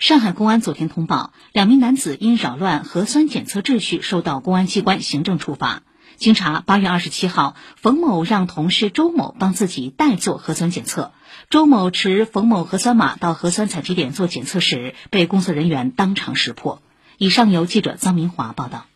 上海公安昨天通报，两名男子因扰乱核酸检测秩序，受到公安机关行政处罚。经查，八月二十七号，冯某让同事周某帮自己代做核酸检测。周某持冯某核酸码到核酸采集点做检测时，被工作人员当场识破。以上由记者臧明华报道。